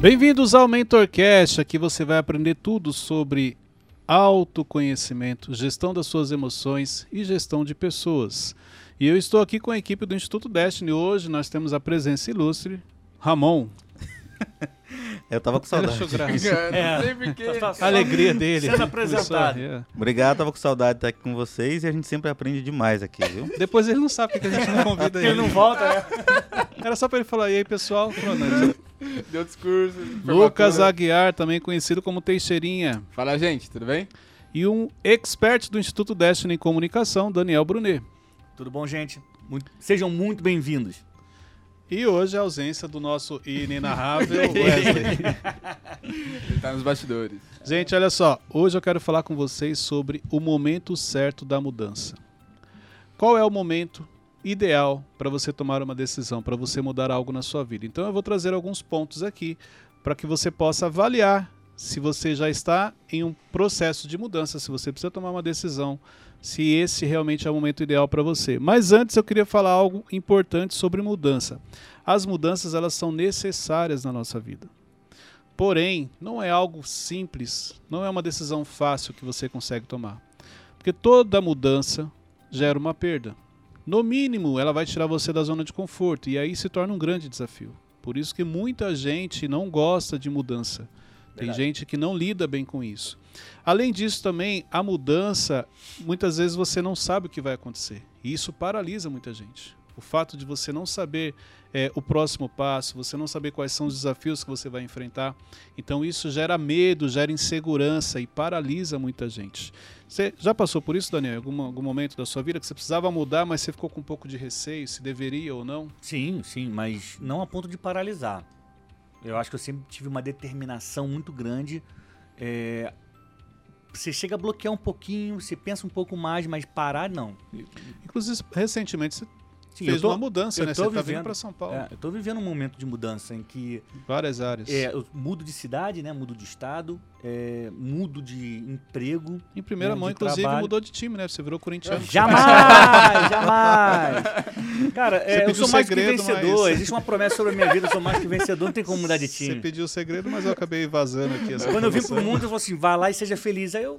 Bem-vindos ao MentorCast. Aqui você vai aprender tudo sobre autoconhecimento, gestão das suas emoções e gestão de pessoas. E eu estou aqui com a equipe do Instituto Destiny. Hoje nós temos a presença ilustre, Ramon. Eu tava com saudade. Graça. É, não sei porquê. A alegria dele. Sendo apresentado. Obrigado, tava com saudade de estar aqui com vocês e a gente sempre aprende demais aqui, viu? Depois ele não sabe porque a gente não convida ele. Ele não volta, né? Era só pra ele falar, e aí pessoal? Falou, não, Deu discurso. Lucas formatura. Aguiar, também conhecido como Teixeirinha. Fala, gente, tudo bem? E um expert do Instituto Destiny em Comunicação, Daniel Brunet. Tudo bom, gente? Muito- Sejam muito bem-vindos. E hoje a ausência do nosso inenarrável Wesley. Ele tá nos bastidores. Gente, olha só. Hoje eu quero falar com vocês sobre o momento certo da mudança. Qual é o momento ideal para você tomar uma decisão, para você mudar algo na sua vida? Então eu vou trazer alguns pontos aqui para que você possa avaliar se você já está em um processo de mudança, se você precisa tomar uma decisão, se esse realmente é o momento ideal para você. Mas antes eu queria falar algo importante sobre mudança. As mudanças elas são necessárias na nossa vida. Porém, não é algo simples, não é uma decisão fácil que você consegue tomar. Porque toda mudança gera uma perda. No mínimo, ela vai tirar você da zona de conforto e aí se torna um grande desafio. Por isso que muita gente não gosta de mudança. Tem Verdade. gente que não lida bem com isso. Além disso, também, a mudança, muitas vezes você não sabe o que vai acontecer. E isso paralisa muita gente. O fato de você não saber é, o próximo passo, você não saber quais são os desafios que você vai enfrentar. Então, isso gera medo, gera insegurança e paralisa muita gente. Você já passou por isso, Daniel, em algum, algum momento da sua vida que você precisava mudar, mas você ficou com um pouco de receio, se deveria ou não? Sim, sim, mas não a ponto de paralisar. Eu acho que eu sempre tive uma determinação muito grande. É, Você chega a bloquear um pouquinho, você pensa um pouco mais, mas parar, não. Inclusive, recentemente você Sim, fez tô- uma mudança, né? Você vindo vivendo- para São Paulo, É, eu tô vivendo um momento de mudança em que várias áreas. é, eu mudo de cidade, né? Mudo de estado, é, mudo de emprego. Em primeira né, mão, inclusive, trabalho. mudou de time, né? Você virou corintiano. Jamais, jamais. Cara, é, eu sou mais segredo, que vencedor. mas- Existe uma promessa sobre a minha vida, eu sou mais que vencedor, não tem como mudar de Você time. pediu o segredo, mas eu acabei vazando aqui essa Quando eu vim pro mundo, eu falei assim, vá lá e seja feliz. Aí eu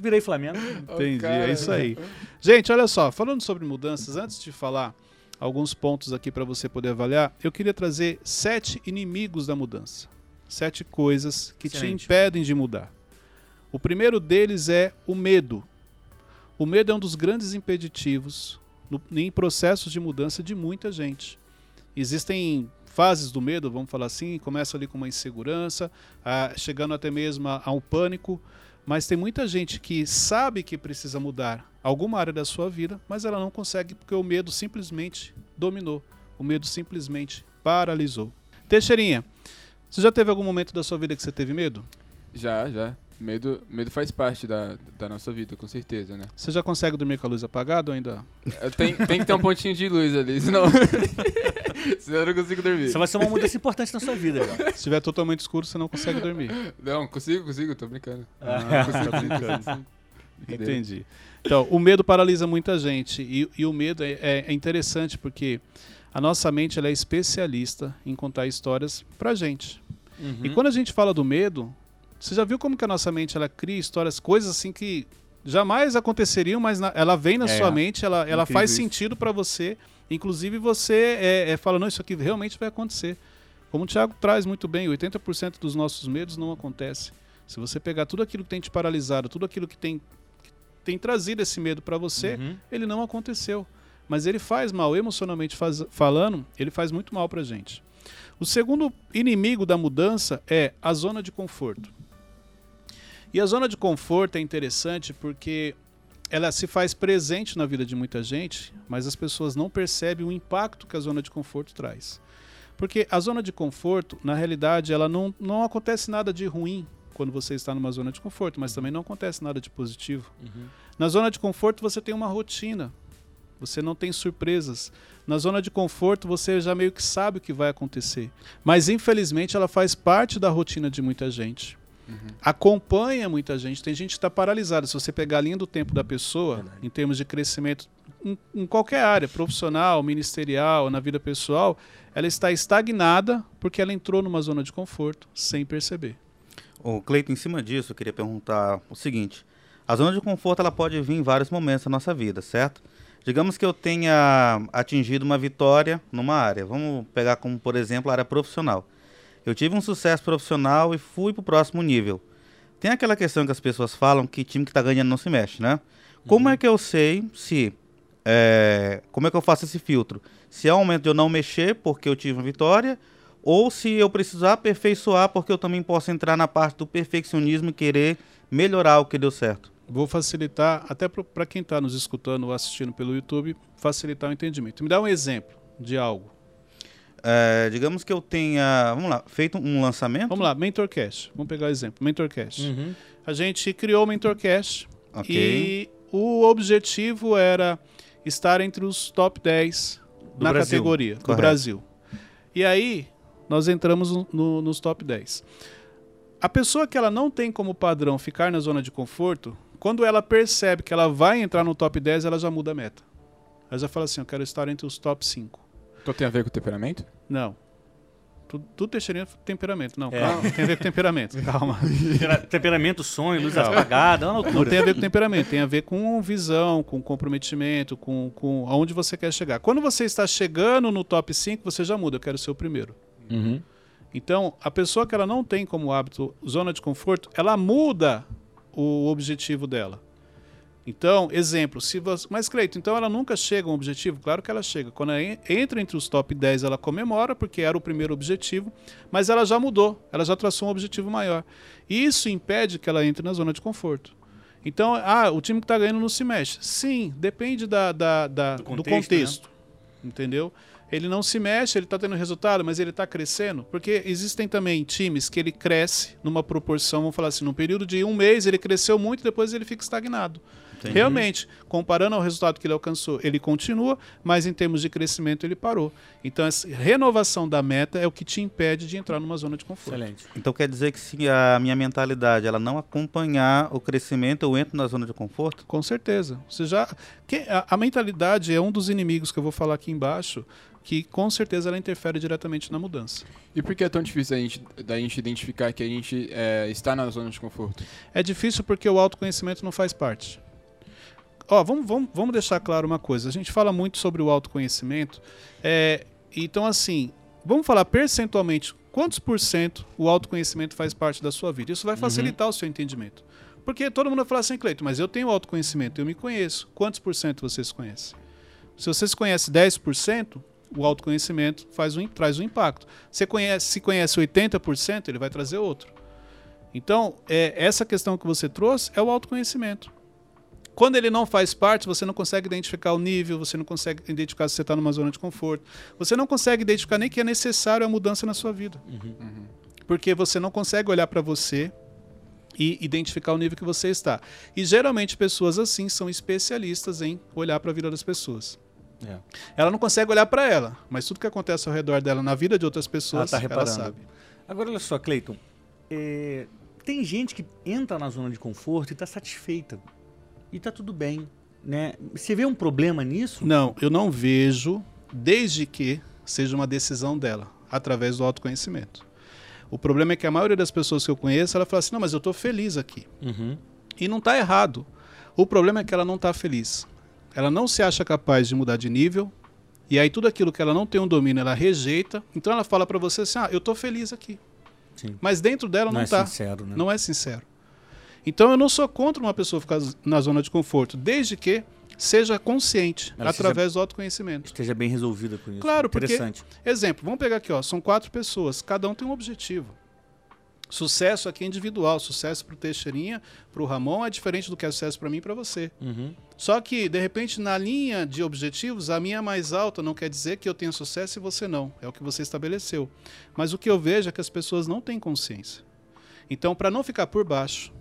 virei Flamengo. Entendi, cara. é isso aí. Gente, olha só, falando sobre mudanças, antes de falar alguns pontos aqui para você poder avaliar, eu queria trazer sete inimigos da mudança. Sete coisas que te Excelente. impedem de mudar. O primeiro deles é o medo. O medo é um dos grandes impeditivos no, em processos de mudança de muita gente. Existem fases do medo, vamos falar assim, começa ali com uma insegurança, ah, chegando até mesmo a, a um pânico, mas tem muita gente que sabe que precisa mudar alguma área da sua vida, mas ela não consegue porque o medo simplesmente dominou. O medo simplesmente paralisou. Teixeirinha, você já teve algum momento da sua vida que você teve medo? Já, já. Medo, medo faz parte da, da nossa vida, com certeza, né? Você já consegue dormir com a luz apagada ou ainda? Eu tenho- Tem que ter um pontinho de luz ali, senão. senão eu não consigo dormir. Isso vai ser uma mudança importante na sua vida. Cara. Se estiver totalmente escuro, você não consegue dormir. Não, consigo, consigo, tô brincando. Ah, Consigo, tá brincando. consigo. Entendi. Então, o medo paralisa muita gente. E, e o medo é, é- é interessante porque a nossa mente ela é especialista em contar histórias pra gente. Uhum. E quando a gente fala do medo, você já viu como que a nossa mente ela cria histórias, coisas assim que jamais aconteceriam, mas na- ela vem na É, sua mente, ela, ela faz isso. sentido pra você. Inclusive você é, é, fala, não, isso aqui realmente vai acontecer. Como o Thiago traz muito bem, 80% dos nossos medos não acontece. Se você pegar tudo aquilo que tem te paralisado, tudo aquilo que tem, que tem trazido esse medo pra você, Uhum. ele não aconteceu. Mas ele faz mal, emocionalmente faz- falando, ele faz muito mal pra gente. O segundo inimigo da mudança é a zona de conforto. E a zona de conforto é interessante porque ela se faz presente na vida de muita gente, mas as pessoas não percebem o impacto que a zona de conforto traz. Porque a zona de conforto, na realidade, ela não, não acontece nada de ruim quando você está numa zona de conforto, mas também não acontece nada de positivo. Uhum. Na zona de conforto você tem uma rotina, você não tem surpresas. Na zona de conforto você já meio que sabe o que vai acontecer. Mas infelizmente ela faz parte da rotina de muita gente. acompanha muita gente. Tem gente que está paralisada. Se você pegar a linha do tempo da pessoa, Verdade. em termos de crescimento, em, em qualquer área, profissional, ministerial, na vida pessoal, ela está estagnada porque ela entrou numa zona de conforto sem perceber. Ô, Cleiton, em cima disso, eu queria perguntar o seguinte: a zona de conforto ela pode vir em vários momentos da nossa vida, certo? Digamos que eu tenha atingido uma vitória numa área. Vamos pegar como, por exemplo, a área profissional. Eu tive um sucesso profissional e fui para o próximo nível. Tem aquela questão que as pessoas falam que time que está ganhando não se mexe, né? Como é que eu sei se. é, como é que eu faço esse filtro? Se é o momento de eu não mexer porque eu tive uma vitória, ou se eu precisar aperfeiçoar porque eu também posso entrar na parte do perfeccionismo e querer melhorar o que deu certo. Vou facilitar, até para quem está nos escutando ou assistindo pelo YouTube, facilitar o entendimento. Me dá um exemplo de algo. É, digamos que eu tenha, vamos lá, feito um lançamento. Vamos lá, MentorCast. Vamos pegar o exemplo. MentorCast. Uhum. A gente criou o MentorCast Ok. e o objetivo era estar entre os top 10 Do na Brasil. categoria do Correto. Brasil. E aí, nós entramos no- no- nos top 10. A pessoa que ela não tem como padrão ficar na zona de conforto, quando ela percebe que ela vai entrar no top 10, ela já muda a meta. Ela já fala assim, eu quero estar entre os top 5. Então tem a ver com o temperamento? Não. Tudo, tudo Teixeirinha temperamento. Não, É. calma. Tem a ver com temperamento. Calma. Tempera- Temperamento, sonho, luz apagada, é uma Não loucura. tem a ver com temperamento, tem a ver com visão, com comprometimento, com, com aonde você quer chegar. Quando você está chegando no top 5, você já muda, eu quero ser o primeiro. Uhum. Então, a pessoa que ela não tem como hábito zona de conforto, ela muda o objetivo dela. Então, exemplo, se você, mas Cleito, então ela nunca chega a um objetivo? Claro que ela chega. Quando ela en- entra entre os top 10, ela comemora, porque era o primeiro objetivo, mas ela já mudou, ela já traçou um objetivo maior. E isso impede que ela entre na zona de conforto. Então, ah, o time que está ganhando não se mexe. Sim, depende da, da- da- Do do contexto, contexto. Entendeu? Ele não se mexe, ele está tendo resultado, mas ele está crescendo. Porque existem também times que ele cresce numa proporção, vamos falar assim, num período de um mês ele cresceu muito, depois ele fica estagnado. Entendi. Realmente, comparando ao resultado que ele alcançou, ele continua, mas em termos de crescimento ele parou. Então, essa renovação da meta é o que te impede de entrar numa zona de conforto. Excelente. Então quer dizer que se a minha mentalidade ela não acompanhar o crescimento, eu entro na zona de conforto? Com certeza. Você já que- a, a mentalidade é um dos inimigos que eu vou falar aqui embaixo, que com certeza ela interfere diretamente na mudança. E por que é tão difícil da gente, da gente identificar que a gente é, está na zona de conforto? É difícil porque o autoconhecimento não faz parte. Ó, vamos, vamos, vamos deixar claro uma coisa. A gente fala muito sobre o autoconhecimento. é, então, assim, vamos falar percentualmente quantos por cento o autoconhecimento faz parte da sua vida. Isso vai facilitar o seu entendimento. Porque todo mundo vai falar assim, Cleito, mas eu tenho autoconhecimento, eu me conheço. Quantos por cento você se conhece? Se você se conhece 10%, o autoconhecimento faz um, traz um impacto. Você conhece, se conhece 80%, ele vai trazer outro. Então, é, essa questão que você trouxe é o autoconhecimento. Quando ele não faz parte, você não consegue identificar o nível, você não consegue identificar se você está numa zona de conforto, você não consegue identificar nem que é necessário a mudança na sua vida. Porque você não consegue olhar para você e identificar o nível que você está. E geralmente pessoas assim são especialistas em olhar para a vida das pessoas. É. Ela não consegue olhar para ela, mas tudo que acontece ao redor dela na vida de outras pessoas, Ela tá reparando. sabe. Agora, olha só, Cleiton. é, tem gente que entra na zona de conforto e está satisfeita. E está tudo bem. Né? Você vê um problema nisso? Não, eu não vejo, desde que seja uma decisão dela, através do autoconhecimento. O problema é que a maioria das pessoas que eu conheço, ela fala assim, não, mas eu estou feliz aqui. Uhum. E não está errado. O problema é que ela não está feliz. Ela não se acha capaz de mudar de nível, e aí tudo aquilo que ela não tem um domínio, ela rejeita. Então ela fala para você assim, ah, eu estou feliz aqui. Sim. Mas dentro dela não é está. sincero, né? Não é sincero. Então eu não sou contra uma pessoa ficar na zona de conforto, desde que seja consciente, Ela através do autoconhecimento. Esteja bem resolvida com isso. Claro, porque- Interessante. Exemplo, vamos pegar aqui, ó, são quatro pessoas, cada um tem um objetivo. Sucesso aqui é individual, sucesso para o Teixeirinha, para o Ramon é diferente do que é sucesso para mim e para você. Uhum. Só que, de repente, na linha de objetivos, a minha é mais alta não quer dizer que eu tenha sucesso e você não. É o que você estabeleceu. Mas o que eu vejo é que as pessoas não têm consciência. Então, para não ficar por baixo,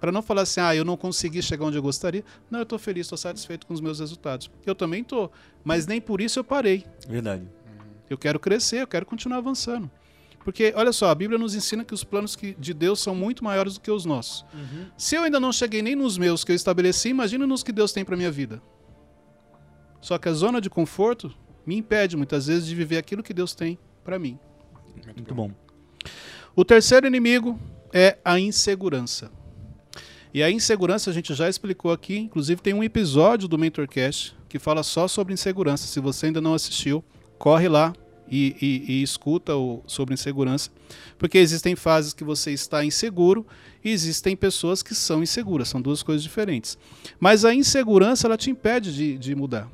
para não falar assim, ah, eu não consegui chegar onde eu gostaria, não, eu estou feliz, estou satisfeito com os meus resultados. Eu também estou, mas nem por isso eu parei. Verdade. Eu quero crescer, eu quero continuar avançando. Porque, olha só, a Bíblia nos ensina que os planos que- de Deus são muito maiores do que os nossos. Se eu ainda não cheguei nem nos meus que eu estabeleci, imagina nos que Deus tem para minha vida. Só que a zona de conforto me impede muitas vezes de viver aquilo que Deus tem para mim. Muito bom. O terceiro inimigo é a insegurança. E a insegurança a gente já explicou aqui, inclusive tem um episódio do Mentorcast que fala só sobre insegurança. Se você ainda não assistiu, corre lá e, e- e escuta o, sobre insegurança, porque existem fases que você está inseguro e existem pessoas que são inseguras, são duas coisas diferentes. Mas a insegurança ela te impede de, de mudar.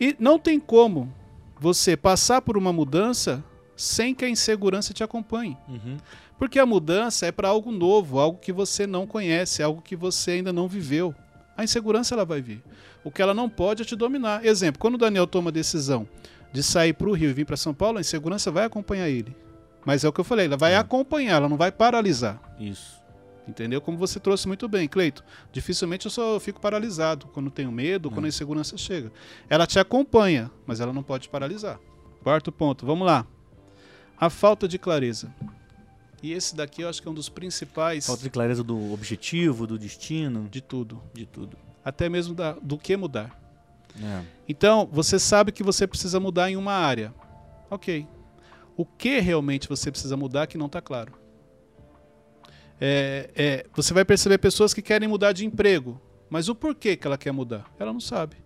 E não tem como você passar por uma mudança sem que a insegurança te acompanhe. Uhum. Porque a mudança é para algo novo, algo que você não conhece, algo que você ainda não viveu. A insegurança ela vai vir. O que ela não pode é te dominar. Exemplo, quando o Daniel toma a decisão de sair para o Rio e vir para São Paulo, a insegurança vai acompanhar ele. Mas é o que eu falei, ela vai acompanhar, ela não vai paralisar. Isso. Entendeu? Como você trouxe muito bem, Cleito. Dificilmente eu só fico paralisado quando tenho medo, quando a insegurança chega. Ela te acompanha, mas ela não pode paralisar. Quarto ponto, vamos lá. A falta de clareza. E esse daqui eu acho que é um dos principais Falta de clareza do objetivo, do destino, de tudo. de tudo. Até mesmo da- do que mudar. É. Então, você sabe que você precisa mudar em uma área. Ok. O que realmente você precisa mudar que não está claro? É, é, você vai perceber pessoas que querem mudar de emprego, mas o porquê que ela quer mudar? Ela não sabe.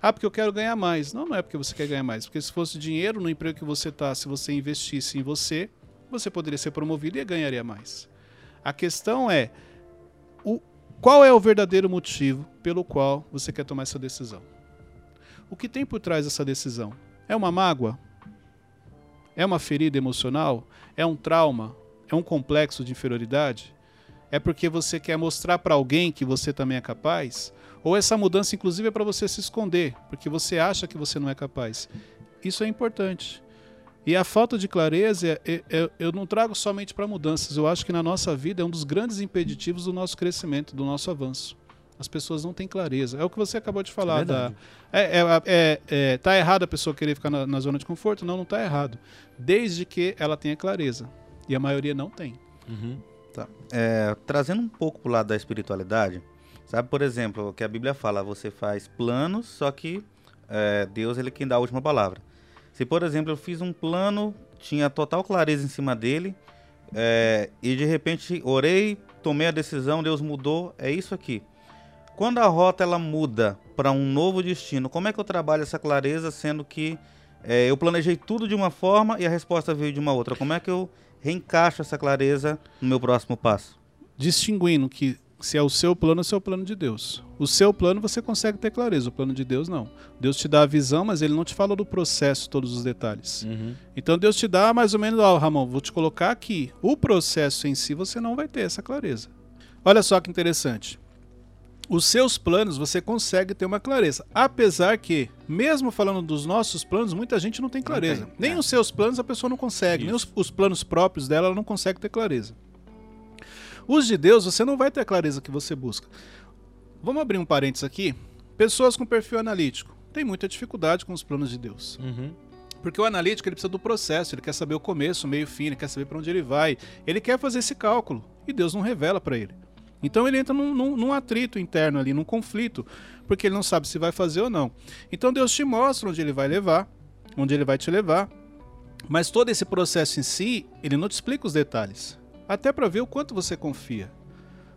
Ah, porque eu quero ganhar mais. Não, não é porque você quer ganhar mais. Porque se fosse dinheiro no emprego que você está, se você investisse em você, você poderia ser promovido e ganharia mais. A questão é o, qual é o verdadeiro motivo pelo qual você quer tomar essa decisão? O que tem por trás dessa decisão? É uma mágoa? É uma ferida emocional? É um trauma? É um complexo de inferioridade? É porque você quer mostrar para alguém que você também é capaz? Ou essa mudança, inclusive, é para você se esconder, porque você acha que você não é capaz? Isso é importante. E a falta de clareza, é- é- eu não trago somente para mudanças, eu acho que na nossa vida é um dos grandes impeditivos do nosso crescimento, do nosso avanço. As pessoas não têm clareza. É o que você acabou de falar. da, verdade. é, é, é, é, tá errado a pessoa querer ficar na, na zona de conforto? Não, não tá errado. Desde que ela tenha clareza. E a maioria não tem. Uhum. Tá. É, trazendo um pouco pro lado da espiritualidade, sabe, por exemplo, o que a Bíblia fala, você faz planos, só que é, Deus ele quem dá a última palavra. Se, por exemplo, eu fiz um plano, tinha total clareza em cima dele, é, e de repente orei, tomei a decisão, Deus mudou, é isso aqui. Quando a rota ela muda para um novo destino, como é que eu trabalho essa clareza, sendo que é, eu planejei tudo de uma forma e a resposta veio de uma outra? Como é que eu reencaixo essa clareza no meu próximo passo? Distinguindo que se é o seu plano é o plano de Deus. O seu plano você consegue ter clareza, o plano de Deus não. Deus te dá a visão, mas ele não te fala do processo, todos os detalhes. Uhum. Então Deus te dá mais ou menos, ó, Ramon, vou te colocar aqui. O processo em si você não vai ter essa clareza. Olha só que interessante. Os seus planos você consegue ter uma clareza. Apesar que, mesmo falando dos nossos planos, muita gente não tem clareza. tem, Nem é. os seus planos a pessoa não consegue. Nem os, Isso. os planos próprios dela ela não consegue ter clareza. Os de Deus você não vai ter a clareza que você busca. Vamos abrir um parênteses aqui. Pessoas com perfil analítico têm muita dificuldade com os planos de Deus. Uhum. Porque o analítico ele precisa do processo, ele quer saber o começo, o meio, o fim, ele quer saber para onde ele vai. Ele quer fazer esse cálculo e Deus não revela para ele. Então ele entra num, num- num atrito interno ali, num conflito, porque ele não sabe se vai fazer ou não. Então Deus te mostra onde ele vai levar, onde ele vai te levar, mas todo esse processo em si, ele não te explica os detalhes. Até para ver o quanto você confia,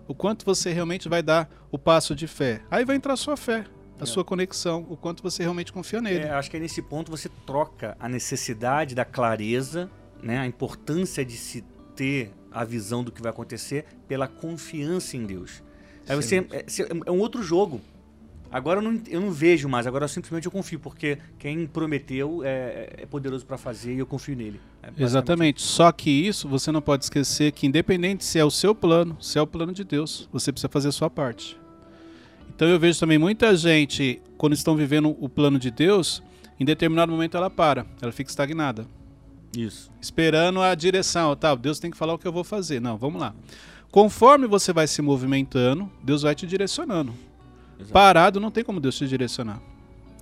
o quanto você realmente vai dar o passo de fé. Aí vai entrar a sua fé, a sua conexão, o quanto você realmente confia nele. É, acho que é nesse ponto você troca a necessidade da clareza, né, a importância de se ter a visão do que vai acontecer pela confiança em Deus. Aí você é, é um outro jogo. Agora eu não, eu não vejo mais, agora simplesmente eu confio, porque quem prometeu é, é poderoso para fazer e eu confio nele. É Exatamente. Só que isso você não pode esquecer que independente se é o seu plano, se é o plano de Deus, você precisa fazer a sua parte. Então eu vejo também muita gente, quando estão vivendo o plano de Deus, em determinado momento ela para, ela fica estagnada, Isso. esperando a direção. Tá, Deus tem que falar o que eu vou fazer. Não, vamos lá. Conforme você vai se movimentando, Deus vai te direcionando. Exato. Parado não tem como Deus te direcionar.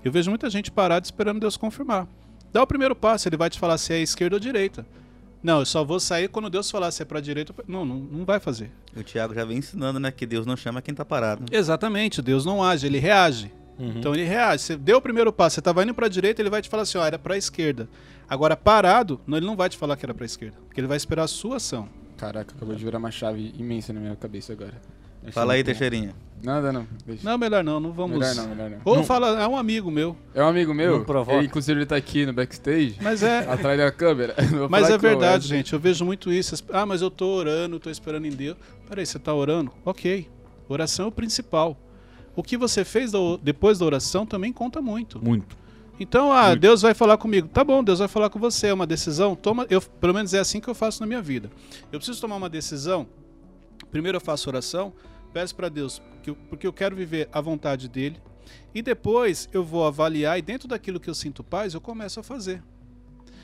Eu vejo muita gente parada esperando Deus confirmar. Dá o primeiro passo, ele vai te falar se é esquerda ou direita. Não, eu só vou sair quando Deus falar se é pra direita ou pra... Não, não, não vai fazer. O Tiago já vem ensinando, né? Que Deus não chama quem tá parado. Exatamente, Deus não age, ele reage. Uhum. Então ele reage. Você deu o primeiro passo, você estava indo para a direita, ele vai te falar assim, ó, era para a esquerda. Agora parado, não, ele não vai te falar que era para a esquerda, porque ele vai esperar a sua ação. Caraca, acabou de virar uma chave imensa na minha cabeça agora. Achei Fala aí. Teixeirinha. Nada, não. Deixa. Não, melhor não, não vamos. Melhor não, melhor não. Ou Não. fala, é um amigo meu, É um amigo meu, ele, inclusive ele tá aqui no backstage, mas é, atrás da câmera. Mas é verdade, gente. Eu vejo muito isso. Ah, mas eu tô orando, tô esperando em Deus. Peraí, você tá orando? Ok. Oração é o principal. O que você fez da o- depois da oração também conta muito. Muito. Então, ah, Muito. Deus vai falar comigo. Tá bom, Deus vai falar com você. É uma decisão. Toma, eu, pelo menos é assim que eu faço na minha vida. Eu preciso tomar uma decisão. Primeiro eu faço oração, peço para Deus, que eu- porque eu quero viver a vontade dele. E depois eu vou avaliar e dentro daquilo que eu sinto paz, eu começo a fazer.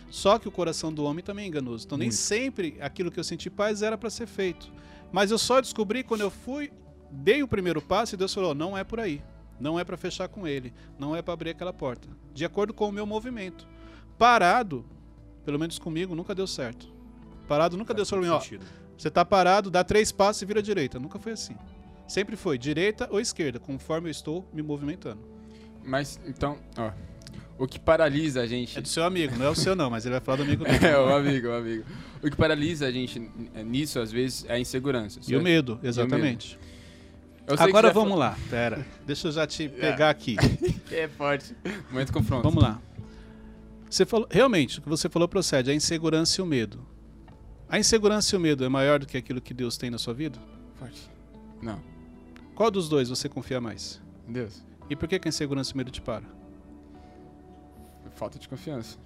Só que o coração do homem também é enganoso. Então nem Muito. sempre aquilo que eu senti paz era para ser feito. Mas eu só descobri quando eu fui, dei o primeiro passo e Deus falou: "Não é por aí. Não é para fechar com ele, não é para abrir aquela porta". De acordo com o meu movimento. Parado, pelo menos comigo, nunca deu certo. Parado nunca deu certo mim, ó. Você tá parado, dá três passos e vira direita. Nunca foi assim. Sempre foi direita ou esquerda, conforme eu estou me movimentando. Mas, então, ó. O que paralisa a gente. É do seu amigo, não é o seu não, mas ele vai falar do amigo dele. É, o amigo, o amigo. O que paralisa a gente nisso, às vezes, é a insegurança. E o certo? medo, exatamente. Eu sei que Agora vamos fa- lá. Pera, deixa eu já te pegar aqui. É forte. Momento confronto. Vamos lá. Você falou, realmente, o que você falou procede, a insegurança e o medo. A insegurança e o medo é maior do que aquilo que Deus tem na sua vida? Forte. Não. Qual dos dois você confia mais? Deus. E por que, que a insegurança e o medo te param? Falta de confiança.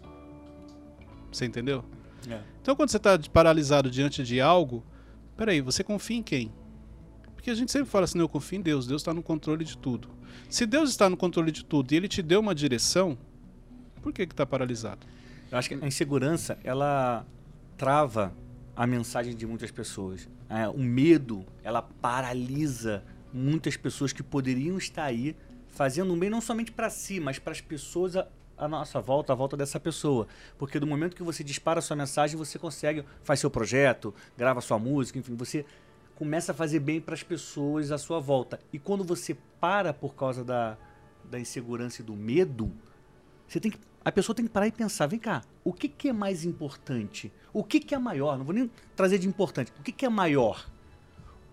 Você entendeu? É. Então, quando você está paralisado diante de algo, peraí, você confia em quem? Porque a gente sempre fala assim, eu confio em Deus, Deus está no controle de tudo. Se Deus está no controle de tudo e Ele te deu uma direção, por que que está paralisado? Eu acho que a insegurança, ela trava a mensagem de muitas pessoas. É, o medo, ela paralisa muitas pessoas que poderiam estar aí fazendo um bem não somente para si, mas para as pessoas à, à nossa volta, à volta dessa pessoa. Porque do momento que você dispara a sua mensagem, você consegue, faz seu projeto, grava sua música, enfim, você começa a fazer bem para as pessoas à sua volta. E quando você para por causa da, da insegurança e do medo, você tem que, a pessoa tem que parar e pensar, vem cá, o que, que é mais importante? O que, que é maior? Não vou nem trazer de importante. O que, que é maior?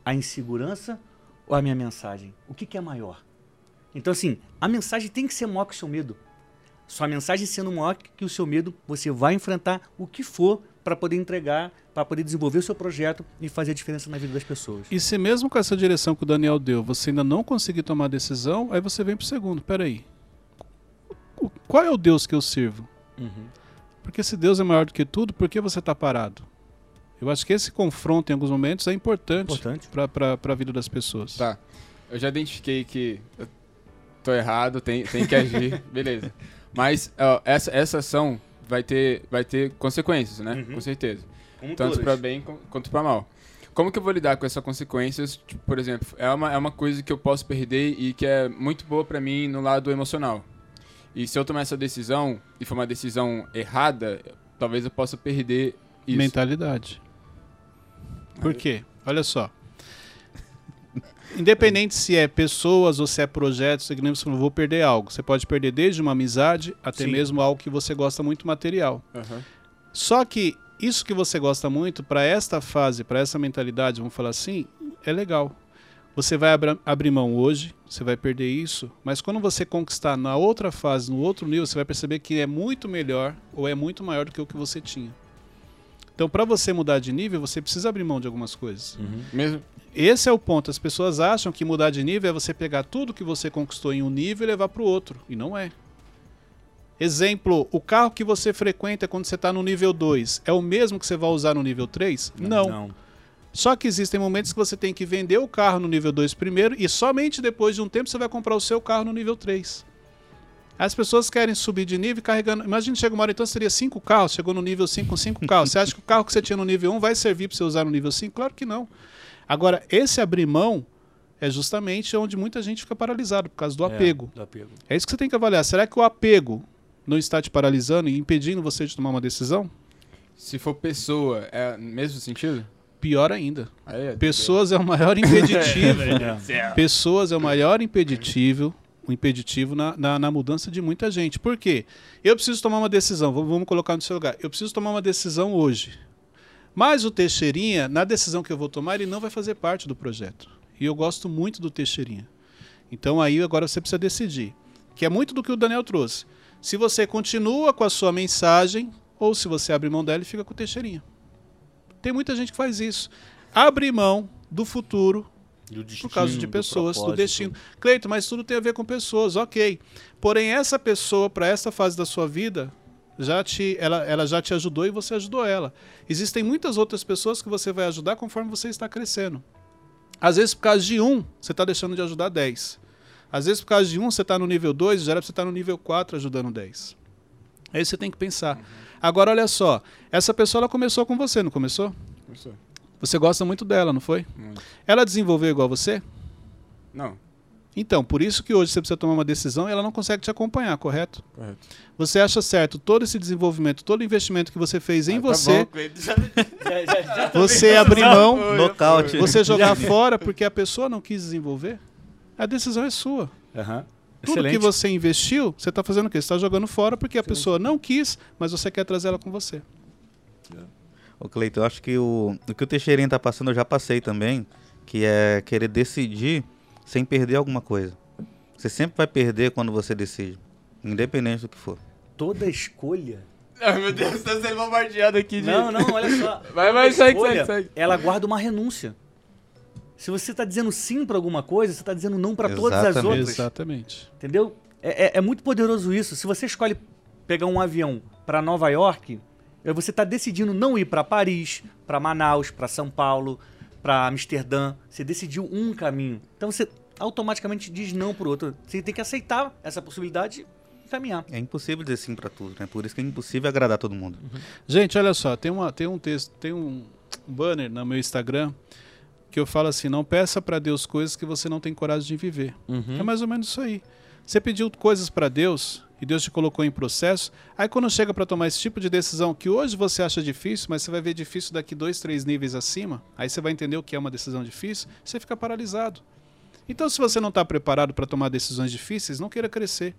A insegurança ou a minha mensagem? O que, que é maior? Então, assim, a mensagem tem que ser maior que o seu medo. Sua mensagem sendo maior que o seu medo, você vai enfrentar o que for para poder entregar, para poder desenvolver o seu projeto e fazer a diferença na vida das pessoas. E se mesmo com essa direção que o Daniel deu, você ainda não conseguir tomar a decisão, aí você vem pro segundo. Peraí. O- Qual é o Deus que eu sirvo? Uhum. Porque se Deus é maior do que tudo, por que você está parado? Eu acho que esse confronto em alguns momentos é importante Importante. para a vida das pessoas. Tá. Eu já identifiquei que eu tô errado, tem, tem que agir, beleza. Mas ó, essa, essa ação vai ter, vai ter consequências, né? Uhum. Com certeza. Como Tanto para bem quanto para mal. Como que eu vou lidar com essas consequências? Tipo, por exemplo, é uma, é uma coisa que eu posso perder e que é muito boa para mim no lado emocional. E se eu tomar essa decisão e for uma decisão errada, talvez eu possa perder isso. Mentalidade. Por quê? Olha só. Independente se é pessoas ou se é projetos, você nem você falou, vou perder algo. Você pode perder desde uma amizade até Sim. mesmo algo que você gosta muito material. Aham. Só que isso que você gosta muito, para esta fase, para essa mentalidade, vamos falar assim, é legal. Você vai abra- abrir mão hoje, você vai perder isso, mas quando você conquistar na outra fase, no outro nível, você vai perceber que é muito melhor ou é muito maior do que o que você tinha. Então, para você mudar de nível, você precisa abrir mão de algumas coisas. Uhum. Mesmo, Esse é o ponto. As pessoas acham que mudar de nível é você pegar tudo que você conquistou em um nível e levar para o outro. E não é. Exemplo, o carro que você frequenta quando você está no nível 2 é o mesmo que você vai usar no nível 3? Não. Não. Só que existem momentos que você tem que vender o carro no nível 2 primeiro e somente depois de um tempo você vai comprar o seu carro no nível 3. As pessoas querem subir de nível carregando. Imagina, chega uma hora então seria 5 carros, chegou no nível 5 com 5 carros. Você acha que o carro que você tinha no nível 1 vai servir para você usar no nível 5? Claro que não. Agora, esse abrir mão é justamente onde muita gente fica paralisado por causa do É, apego. do apego. É isso que você tem que avaliar. Será que o apego não está te paralisando e impedindo você de tomar uma decisão? Se for pessoa, é mesmo sentido? Pior ainda. Aí, é- Pessoas é o maior impeditivo. É. Pessoas é o maior impeditivo, o impeditivo na, na, na mudança de muita gente. Por quê? Eu preciso tomar uma decisão, vamos, vamos colocar no seu lugar. Eu preciso tomar uma decisão hoje. Mas o Teixeirinha, na decisão que eu vou tomar, ele não vai fazer parte do projeto. E eu gosto muito do Teixeirinha. Então aí agora você precisa decidir. Que é muito do que o Daniel trouxe. Se você continua com a sua mensagem, ou se você abre mão dela e fica com o Teixeirinha. Tem muita gente que faz isso. Abre mão do futuro por causa de pessoas, do, destino. Cleito, mas tudo tem a ver com pessoas, ok. Porém, essa pessoa, para essa fase da sua vida, já te, ela, ela já te ajudou e você ajudou ela. Existem muitas outras pessoas que você vai ajudar conforme você está crescendo. Às vezes, por causa de um, você está deixando de ajudar 10. Às vezes, por causa de um, você está no nível 2, já era para você estar no nível 4 ajudando 10. Aí você tem que pensar. Agora, olha só. Essa pessoa ela começou com você, não começou? Começou. Você gosta muito dela, não foi? Muito. Ela desenvolveu igual você? Não, Então, por isso que hoje você precisa tomar uma decisão e ela não consegue te acompanhar, correto? correto. Você acha certo todo esse desenvolvimento, todo o investimento que você fez em Ah, tá você, bom, Cleiton, já- Já, já, já você abrir mão, Nocaute. você jogar fora porque a pessoa não quis desenvolver? A decisão é sua. Aham. Tudo Excelente. que você investiu, você está fazendo o quê? Você está jogando fora porque a pessoa não quis, mas você quer trazer ela com você. Ô Cleiton, eu acho que o, o que o Teixeirinha tá passando eu já passei também, que é querer decidir sem perder alguma coisa. Você sempre vai perder quando você decide, independente do que for. Toda escolha. Ai, meu Deus, tá sendo bombardeado aqui de... Não, não, olha só. Vai, vai, segue, escolha, segue, segue. Ela guarda uma renúncia. Se você está dizendo sim para alguma coisa, você está dizendo não para todas as outras. Exatamente. Entendeu? É, é- é muito poderoso isso. Se você escolhe pegar um avião para Nova York, você está decidindo não ir para Paris, para Manaus, para São Paulo, para Amsterdã. Você decidiu um caminho. Então você automaticamente diz não pro outro. Você tem que aceitar essa possibilidade e caminhar. É impossível dizer sim pra tudo, né? Por isso que é impossível agradar todo mundo. Gente, olha só, tem, uma, tem um texto, tem um banner no meu Instagram que eu falo assim: não peça para Deus coisas que você não tem coragem de viver. É mais ou menos isso aí. Você pediu coisas para Deus e Deus te colocou em processo. Aí quando chega para tomar esse tipo de decisão que hoje você acha difícil, mas você vai ver difícil daqui dois, três níveis acima, aí você vai entender o que é uma decisão difícil, você fica paralisado. Então, se você não está preparado para tomar decisões difíceis, não queira crescer.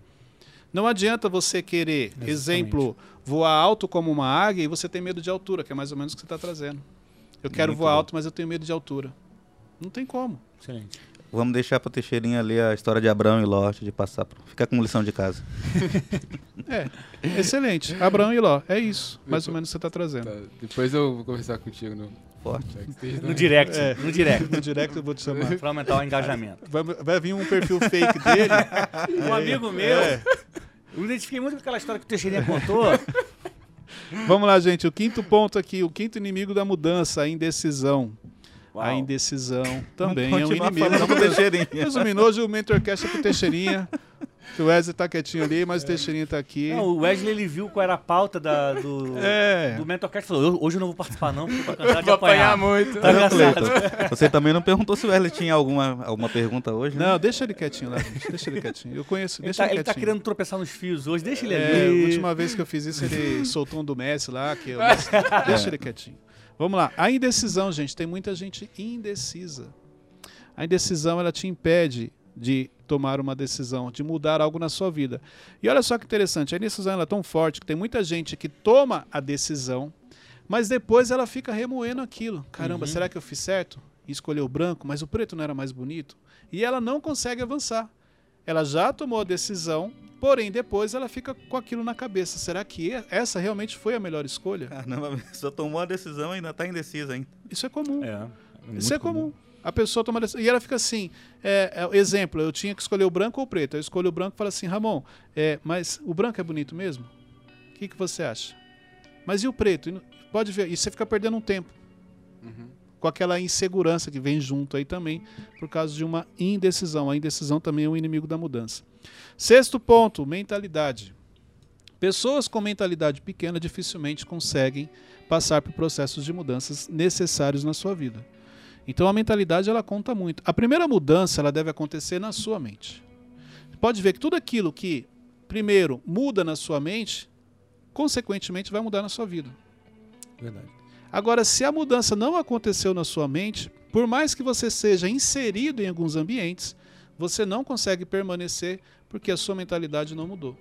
Não adianta você querer, exemplo, voar alto como uma águia e você tem medo de altura, que é mais ou menos o que você está trazendo. Eu quero Muito voar bom. alto, mas eu tenho medo de altura. Não tem como. Excelente. Vamos deixar pro Teixeirinha ler a história de Abraão e Ló antes de passar. pro- Fica com lição de casa. É, excelente. Abraão e Ló, é isso. Mais ou menos o que você está trazendo. Tá, depois eu vou conversar contigo no Forte. backstage, No direct. É. No direct. No direct eu vou te chamar. Para aumentar o engajamento. Vai, vai vir um perfil fake dele. Um amigo meu. Eu me identifiquei muito com aquela história que o Teixeirinha contou. Vamos lá, gente. O quinto ponto aqui, o quinto inimigo da mudança, a indecisão. A Uau. indecisão também Vamos é um inimigo. falando com o Teixeirinha. Resumindo, hoje o Mentorcast é com o Teixeirinha. Que o Wesley tá quietinho ali, mas o Teixeirinha tá aqui. Não, o Wesley ele viu qual era a pauta da, do, É. do Mentorcast e falou: "Eu- hoje eu não vou participar, não, porque eu tô cansado de Vou apanhar apanhar. muito. Tá. Cleiton, você também não perguntou se o Wesley tinha alguma, alguma pergunta hoje, né? Não, deixa ele quietinho lá, gente. Deixa ele quietinho. Eu conheço, Ele deixa tá, ele ele tá quietinho. querendo tropeçar nos fios hoje, deixa ele É, a ali. última vez que eu fiz isso, ele soltou um do Messi lá, que eu... deixa ele quietinho. Vamos lá. A indecisão, gente, tem muita gente indecisa. A indecisão, ela te impede de tomar uma decisão, de mudar algo na sua vida. E olha só que interessante, a indecisão ela é tão forte que tem muita gente que toma a decisão, mas depois ela fica remoendo aquilo. Caramba, será que eu fiz certo? E escolheu o branco, mas o preto não era mais bonito? E ela não consegue avançar. Ela já tomou a decisão, porém depois ela fica com aquilo na cabeça. Será que essa realmente foi a melhor escolha? Caramba, a pessoa tomou a decisão e ainda tá indecisa ainda. Isso é comum. É, Isso é comum. A pessoa toma decisão. E ela fica assim: é, é, exemplo, eu tinha que escolher o branco ou o preto. Eu escolho o branco e falo assim: Ramon, é, mas o branco é bonito mesmo? O que, que você acha? Mas e o preto? Pode ver. E você fica perdendo um tempo. Uhum. Com aquela insegurança que vem junto aí também, por causa de uma indecisão. A indecisão também é um inimigo da mudança. Sexto ponto: mentalidade. Pessoas com mentalidade pequena dificilmente conseguem passar por processos de mudanças necessários na sua vida. Então a mentalidade ela conta muito. A primeira mudança ela deve acontecer na sua mente. Pode ver que tudo aquilo que primeiro muda na sua mente, consequentemente vai mudar na sua vida. Verdade. Agora, se a mudança não aconteceu na sua mente, por mais que você seja inserido em alguns ambientes, você não consegue permanecer porque a sua mentalidade não mudou.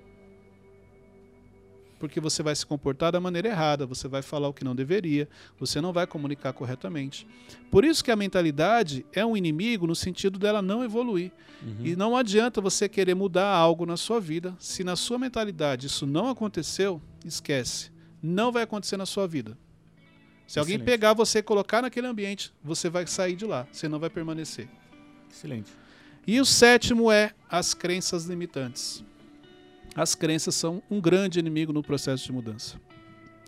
Porque você vai se comportar da maneira errada, você vai falar o que não deveria, você não vai comunicar corretamente. Por isso que a mentalidade é um inimigo no sentido dela não evoluir. Uhum. E não adianta você querer mudar algo na sua vida, se na sua mentalidade isso não aconteceu, esquece. Não vai acontecer na sua vida. Se alguém Excelente. pegar você e colocar naquele ambiente, você vai sair de lá, você não vai permanecer. Excelente. E o sétimo é as crenças limitantes. As crenças são um grande inimigo no processo de mudança.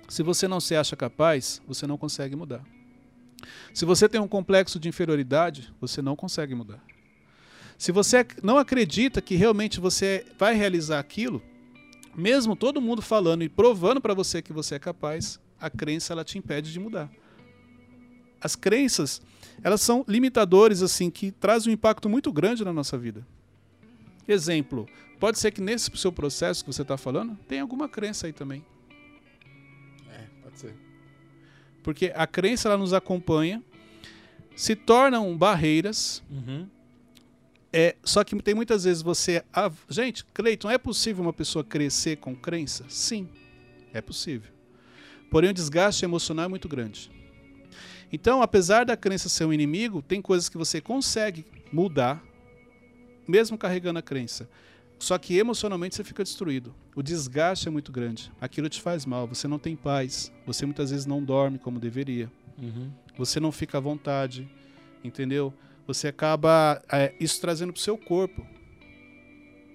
Se você não se acha capaz, você não consegue mudar. Se você tem um complexo de inferioridade, você não consegue mudar. Se você não acredita que realmente você vai realizar aquilo, mesmo todo mundo falando e provando para você que você é capaz, a crença ela te impede de mudar. As crenças, elas são limitadores assim que trazem um impacto muito grande na nossa vida. Exemplo, pode ser que nesse seu processo que você está falando, tem alguma crença aí também. É, pode ser. Porque a crença ela nos acompanha, se tornam barreiras, Uhum. é, só que tem muitas vezes você. ah, gente, Cleiton, é possível uma pessoa crescer com crença? Sim, é possível. Porém, o desgaste emocional é muito grande. Então, apesar da crença ser um inimigo, tem coisas que você consegue mudar, mesmo carregando a crença. Só que emocionalmente você fica destruído. O desgaste é muito grande. Aquilo te faz mal. Você não tem paz. Você muitas vezes não dorme como deveria Uhum. você não fica à vontade, entendeu? Você acaba é, isso trazendo para o seu corpo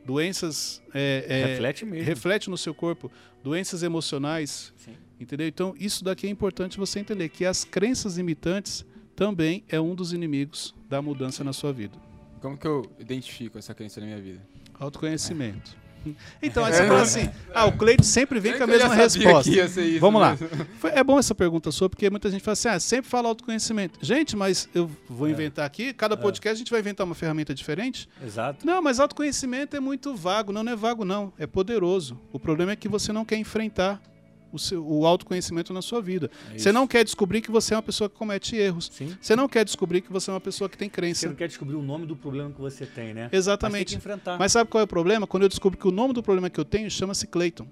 doenças é, é, Reflete mesmo. reflete no seu corpo doenças emocionais, Sim. Entendeu? Então isso daqui é importante você entender que as crenças limitantes também é um dos inimigos da mudança na sua vida. Como que eu identifico essa crença na minha vida? Autoconhecimento. Então, aí você fala assim, ah, o Cleito sempre vem com a Eu já mesma sabia resposta. que ia ser isso Vamos lá. Foi- É bom essa pergunta sua, porque muita gente fala assim, ah, sempre fala autoconhecimento. Gente, mas eu vou inventar aqui, cada podcast a gente vai inventar uma ferramenta diferente? Exato. Não, mas autoconhecimento é muito vago. Não, não é vago, não. É poderoso. O problema é que você não quer enfrentar o, seu, o autoconhecimento na sua vida. É você não quer descobrir que você é uma pessoa que comete erros. Sim. Você não quer descobrir que você é uma pessoa que tem Você crença. não quer descobrir o nome do problema que você tem, né? Mas Exatamente. que enfrentar. Mas sabe qual é o problema? Quando eu descubro que o nome do problema que eu tenho chama-se Clayton.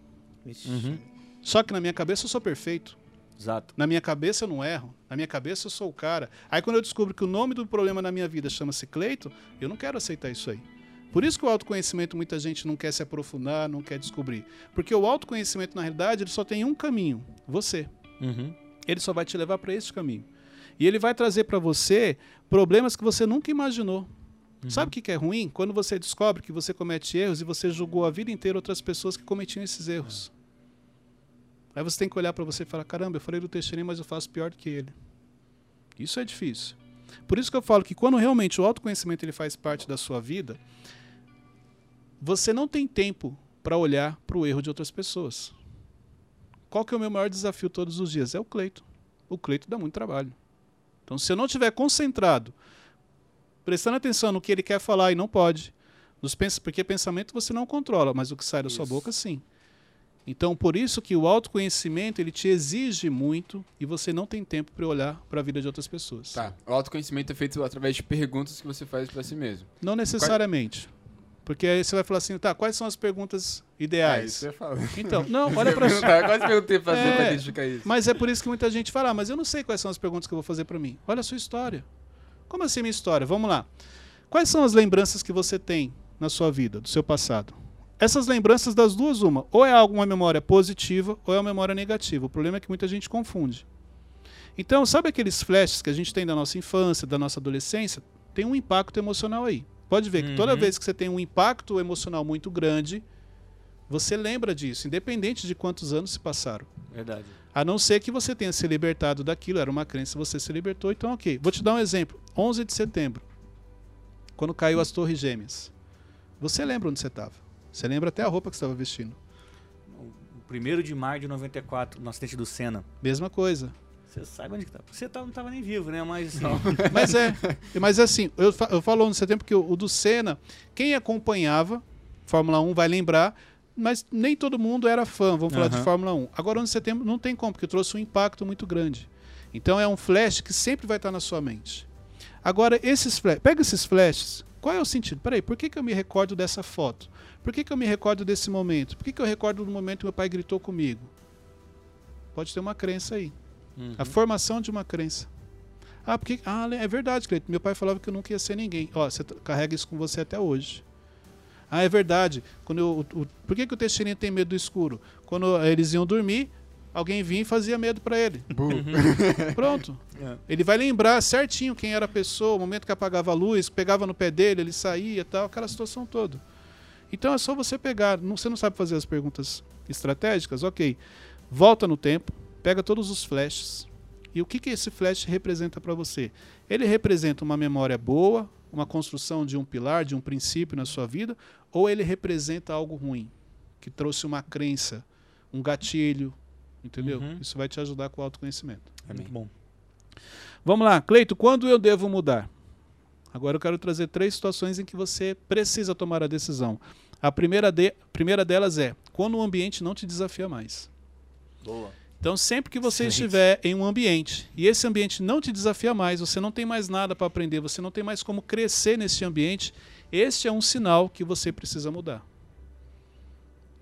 Uhum. Só que na minha cabeça eu sou perfeito. Exato. Na minha cabeça eu não erro. Na minha cabeça eu sou o cara. Aí quando eu descubro que o nome do problema na minha vida chama-se Cleito, eu não quero aceitar isso aí. Por isso que o autoconhecimento muita gente não quer se aprofundar, não quer descobrir. Porque o autoconhecimento, na realidade, ele só tem um caminho: você. Uhum. Ele só vai te levar para esse caminho. E ele vai trazer para você problemas que você nunca imaginou. Sabe o que que é ruim? Quando você descobre que você comete erros e você julgou a vida inteira outras pessoas que cometiam esses erros. Aí você tem que olhar para você e falar: caramba, eu falei do Teixeirinho, mas eu faço pior do que ele. Isso é difícil. Por isso que eu falo que quando realmente o autoconhecimento ele faz parte da sua vida, você não tem tempo para olhar para o erro de outras pessoas. Qual que é o meu maior desafio todos os dias? É o Cleito. O Cleito dá muito trabalho. Então, se eu não estiver concentrado, prestando atenção no que ele quer falar e não pode, nos pens porque pensamento você não controla, mas o que sai da sua boca sim. Então, por isso que o autoconhecimento ele te exige muito e você não tem tempo para olhar para a vida de outras pessoas. Tá. O autoconhecimento é feito através de perguntas que você faz pra si mesmo. Não necessariamente. Porque aí você vai falar assim, tá, quais são as perguntas É ideais? falo. então, não, olha para Quase perguntei fazer É. pra identificar isso. Mas é por isso que muita gente fala, ah, mas eu não sei quais são as perguntas que eu vou fazer para mim. Olha a sua história. Como assim minha história? Vamos lá. Quais são as lembranças que você tem na sua vida, do seu passado? Essas lembranças das duas, uma, ou é alguma memória positiva ou é uma memória negativa. O problema é que muita gente confunde. Então, sabe aqueles flashes que a gente tem da nossa infância, da nossa adolescência? Tem um impacto emocional aí. Pode ver que toda Uhum. vez que você tem um impacto emocional muito grande, você lembra disso, independente de quantos anos se passaram. Verdade. A não ser que você tenha se libertado daquilo, era uma crença, você se libertou, então ok. Vou te dar um exemplo. 11 de setembro, quando caiu as torres gêmeas. Você lembra onde você estava? Você lembra até a roupa que você estava vestindo. O 1 de maio de 94, no acidente do Senna. Mesma coisa. Você sabe onde que tá. Você tá, não tava nem vivo, né? Mas assim, Mas é, mas é assim, eu, eu falo 11 de setembro porque o, o do Senna, quem acompanhava Fórmula 1 vai lembrar, mas nem todo mundo era fã, vamos falar de Aham. Fórmula 1. Agora, você tem, não tem como, porque trouxe um impacto muito grande. Então, é um flash que sempre vai estar na sua mente. Agora, esses flash, pega esses flashes, qual é o sentido? Peraí, por que, que eu me recordo dessa foto? Por que, que eu me recordo desse momento? Por que, que eu recordo do momento que meu pai gritou comigo? Pode ter uma crença aí. Uhum. A formação de uma crença. Ah, porque, ah, é verdade, Cleiton. Meu pai falava que eu nunca ia ser ninguém. Ó, você carrega isso com você até hoje. Ah, é verdade. Quando eu, o- o- por que, que o Teixeirinha tem medo do escuro? Quando eles iam dormir, alguém vinha e fazia medo para ele. Pronto. É. Ele vai lembrar certinho quem era a pessoa, o momento que apagava a luz, pegava no pé dele, ele saía e tal, aquela situação toda. Então é só você pegar. Não, você não sabe fazer as perguntas estratégicas? Ok. Volta no tempo, pega todos os flashes. E o que, que esse flash representa para você? Ele representa uma memória boa, uma construção de um pilar, de um princípio na sua vida, ou ele representa algo ruim, que trouxe uma crença, um gatilho, entendeu? Uhum. Isso vai te ajudar com o autoconhecimento. É muito bom. Vamos lá, Cleito, quando eu devo mudar? Agora eu quero trazer três situações em que você precisa tomar a decisão. A primeira, de- primeira delas é quando o ambiente não te desafia mais. Boa. Então, sempre que você Excelente. estiver em um ambiente e esse ambiente não te desafia mais, você não tem mais nada para aprender, você não tem mais como crescer nesse ambiente, este é um sinal que você precisa mudar.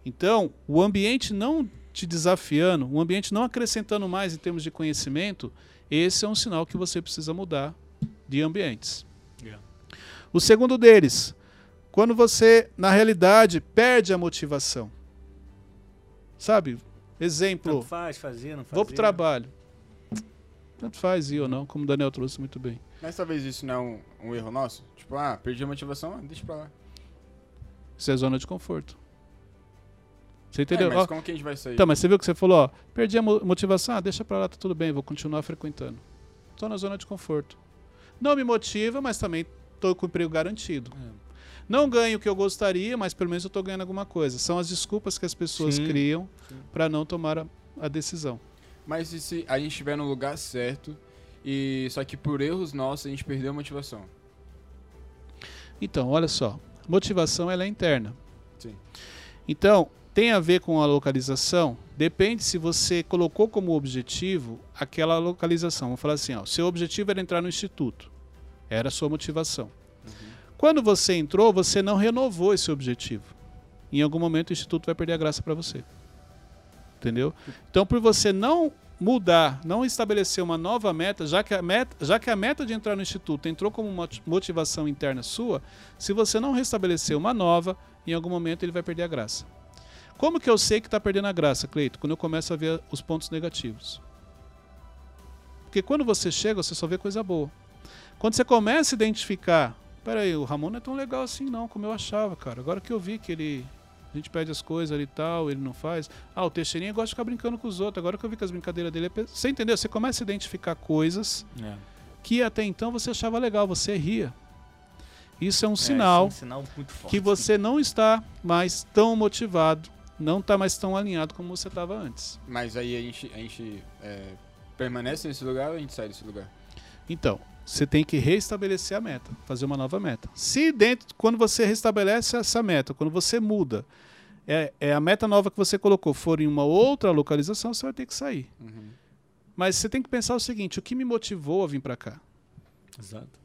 Então, o ambiente não te desafiando, o ambiente não acrescentando mais em termos de conhecimento, esse é um sinal que você precisa mudar de ambientes. Yeah. O segundo deles, quando você, na realidade, perde a motivação. Sabe? Exemplo. Tanto faz, fazer, não fazer. Vou pro trabalho. Tanto faz ir ou não, como o Daniel trouxe muito bem. Mas talvez isso não é um, um erro nosso? Tipo, ah, perdi a motivação, ah, deixa pra lá. Isso é zona de conforto. Você entendeu? É, mas Ó, como que a gente vai sair? então, mas você viu que você falou, ó, perdi a mo- motivação, ah, deixa pra lá, tá tudo bem, vou continuar frequentando. Tô na zona de conforto. Não me motiva, mas também tô com o emprego garantido. É. Não ganho o que eu gostaria, mas pelo menos eu tô ganhando alguma coisa. São as desculpas que as pessoas Sim, criam pra não tomar a, a decisão. Mas e se a gente estiver no lugar certo e só que por erros nossos a gente perdeu a motivação? Então, olha só, motivação ela é interna. Sim. Então, tem a ver com a localização? Depende se você colocou como objetivo aquela localização. Vamos falar assim, ó, seu objetivo era entrar no instituto. Era a sua motivação. Quando você entrou, você não renovou esse objetivo. Em algum momento o instituto vai perder a graça para você. Entendeu? Então, por você não mudar, não estabelecer uma nova meta, já que a meta, já que a meta de entrar no instituto entrou como uma motivação interna sua, se você não restabelecer uma nova, em algum momento ele vai perder a graça. Como que eu sei que está perdendo a graça, Cleito? Quando eu começo a ver os pontos negativos. Porque quando você chega, você só vê coisa boa. Quando você começa a identificar, peraí, o Ramon não é tão legal assim não, como eu achava, cara. Agora que eu vi que ele a gente pede as coisas ali e tal, ele não faz. Ah, o Teixeirinha gosta de ficar brincando com os outros. Agora que eu vi que as brincadeiras dele é. pe- Você entendeu? Você começa a identificar coisas É. que até então você achava legal, você ria. Isso é um É, sinal é um sinal muito forte. que você não está mais tão motivado, não está mais tão alinhado como você estava antes. Mas aí a gente, a gente é, permanece nesse lugar ou a gente sai desse lugar? Então, você tem que reestabelecer a meta, fazer uma nova meta. Se dentro, quando você restabelece essa meta, quando você muda, é, é a meta nova que você colocou for em uma outra localização, você vai ter que sair. Uhum. Mas você tem que pensar o seguinte: o que me motivou a vir para cá? Exato.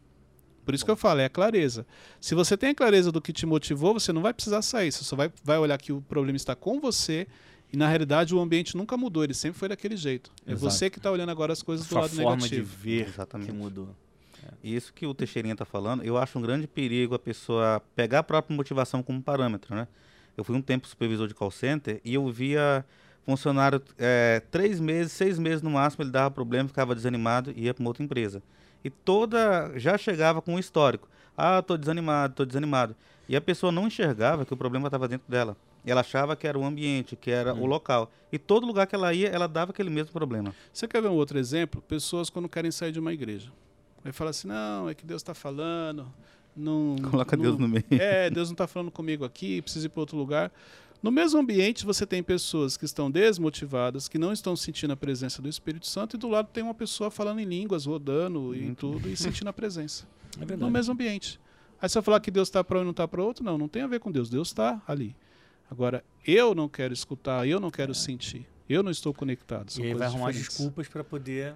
Por isso que eu falo, é a clareza. Se você tem a clareza do que te motivou, você não vai precisar sair. Você só vai, vai olhar que o problema está com você e, na realidade, o ambiente nunca mudou. Ele sempre foi daquele jeito. É Exato. você que está olhando agora as coisas do Sua lado forma negativo. de ver Exatamente. que mudou. E Isso que o Teixeirinha está falando, eu acho um grande perigo a pessoa pegar a própria motivação como parâmetro, né? Eu fui um tempo supervisor de call center e eu via funcionário é, três meses, seis meses no máximo, ele dava problema, ficava desanimado e ia para uma outra empresa. E toda já chegava com um histórico. Ah, tô desanimado, tô desanimado. E a pessoa não enxergava que o problema estava dentro dela. Ela achava que era o ambiente, que era o local. E todo lugar que ela ia, ela dava aquele mesmo problema. Você quer ver um outro exemplo? Pessoas quando querem sair de uma igreja. Aí fala assim, não, é que Deus está falando. Não, Coloca não- Deus no meio. É, Deus não está falando comigo aqui, preciso ir para outro lugar. No mesmo ambiente, você tem pessoas que estão desmotivadas, que não estão sentindo a presença do Espírito Santo, e do lado tem uma pessoa falando em línguas, rodando e tudo, e sentindo a presença. É verdade. no mesmo ambiente. Aí você vai falar que Deus está para um e não está para outro? Não, não tem a ver com Deus. Deus está ali. Agora, eu não quero escutar, eu não quero sentir. Eu não estou conectado. São E aí vai arrumar diferentes. desculpas para poder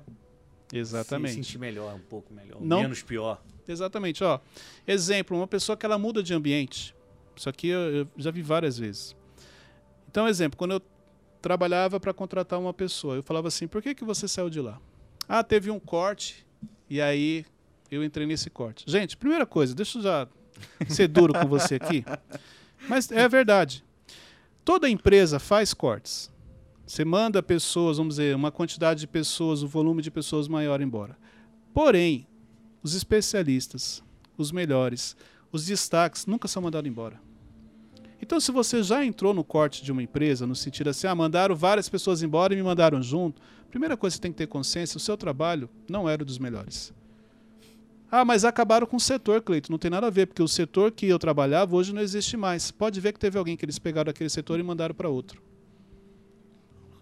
Exatamente. se sentir melhor, um pouco melhor, Não- menos pior. Exatamente, ó. Exemplo, uma pessoa que ela muda de ambiente. Isso aqui eu, eu já vi várias vezes. Então, exemplo, quando eu trabalhava para contratar uma pessoa, eu falava assim: "Por que que você saiu de lá?" Ah, teve um corte e aí eu entrei nesse corte. Gente, primeira coisa, deixa eu já ser duro com você aqui. Mas é verdade. Toda empresa faz cortes. Você manda pessoas, vamos dizer, uma quantidade de pessoas, o volume de pessoas maior embora. Porém, os especialistas, os melhores, os destaques nunca são mandados embora. Então, se você já entrou no corte de uma empresa, no sentido assim, ah, mandaram várias pessoas embora e me mandaram junto, primeira coisa que você tem que ter consciência, o seu trabalho não era dos melhores. Ah, mas acabaram com o setor, Cleito. Não tem nada a ver, porque o setor que eu trabalhava hoje não existe mais. Pode ver que teve alguém que eles pegaram daquele setor e mandaram para outro.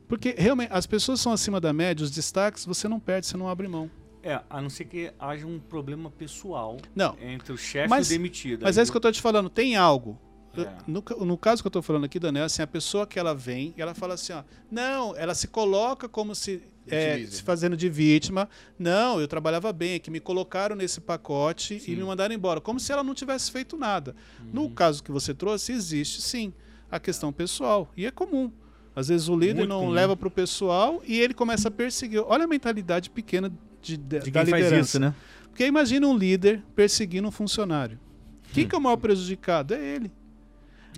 Porque realmente as pessoas são acima da média, os destaques você não perde, você não abre mão. É, a não ser que haja um problema pessoal Não, entre o chefe e o demitido. Mas Aí é isso que eu tô te falando, tem algo. É. No, no caso que eu tô falando aqui, Daniel, assim, a pessoa que ela vem, ela fala assim, ó, não, ela se coloca como se, é, se fazendo de vítima. Não, eu trabalhava bem, é que me colocaram nesse pacote Sim. e me mandaram embora, como se ela não tivesse feito nada. No caso que você trouxe, existe sim a questão pessoal, e é comum. Às vezes o líder Muito não comum. leva para o pessoal e ele começa a perseguir. Olha a mentalidade pequena de, de, de da liderança. isso, né? Porque imagina um líder perseguindo um funcionário. Quem que é o maior prejudicado? É ele.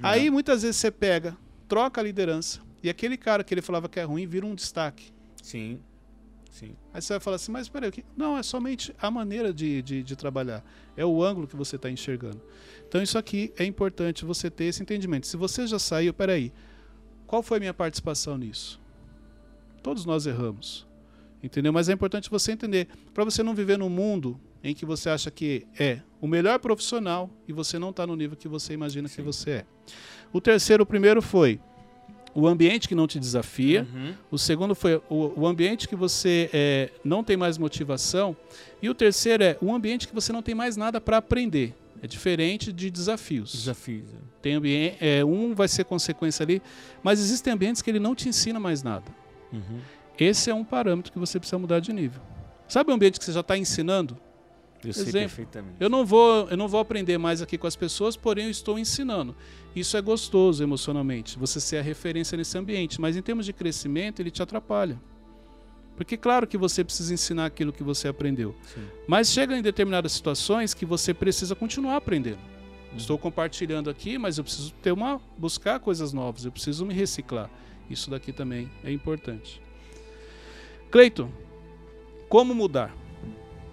Aí muitas vezes você pega, troca a liderança, e aquele cara que ele falava que é ruim vira um destaque. Sim. Sim. Aí você vai falar assim, mas peraí, que- não, é somente a maneira de, de, de trabalhar. É o ângulo que você está enxergando. Então isso aqui é importante você ter esse entendimento. Se você já saiu, peraí, qual foi a minha participação nisso? Todos nós erramos. Entendeu? Mas é importante você entender, para você não viver num mundo em que você acha que é o melhor profissional e você não está no nível que você imagina que você é. O terceiro, o primeiro foi o ambiente que não te desafia. Uhum. O segundo foi o, o ambiente que você é, não tem mais motivação. E o terceiro é um ambiente que você não tem mais nada para aprender. É diferente de desafios. Desafios. Tem ambiente, é, um vai ser consequência ali, mas existem ambientes que ele não te ensina mais nada. Uhum. Esse é um parâmetro que você precisa mudar de nível. Sabe o ambiente que você já está ensinando? Eu sei Exemplo. perfeitamente. Eu não vou, eu não vou aprender mais aqui com as pessoas, porém eu estou ensinando. Isso é gostoso emocionalmente, você ser a referência nesse ambiente, mas em termos de crescimento ele te atrapalha. Porque claro que você precisa ensinar aquilo que você aprendeu, Sim. mas chega em determinadas situações que você precisa continuar aprendendo. Estou compartilhando aqui, mas eu preciso ter uma buscar coisas novas, eu preciso me reciclar. Isso daqui também é importante. Cleiton, como mudar?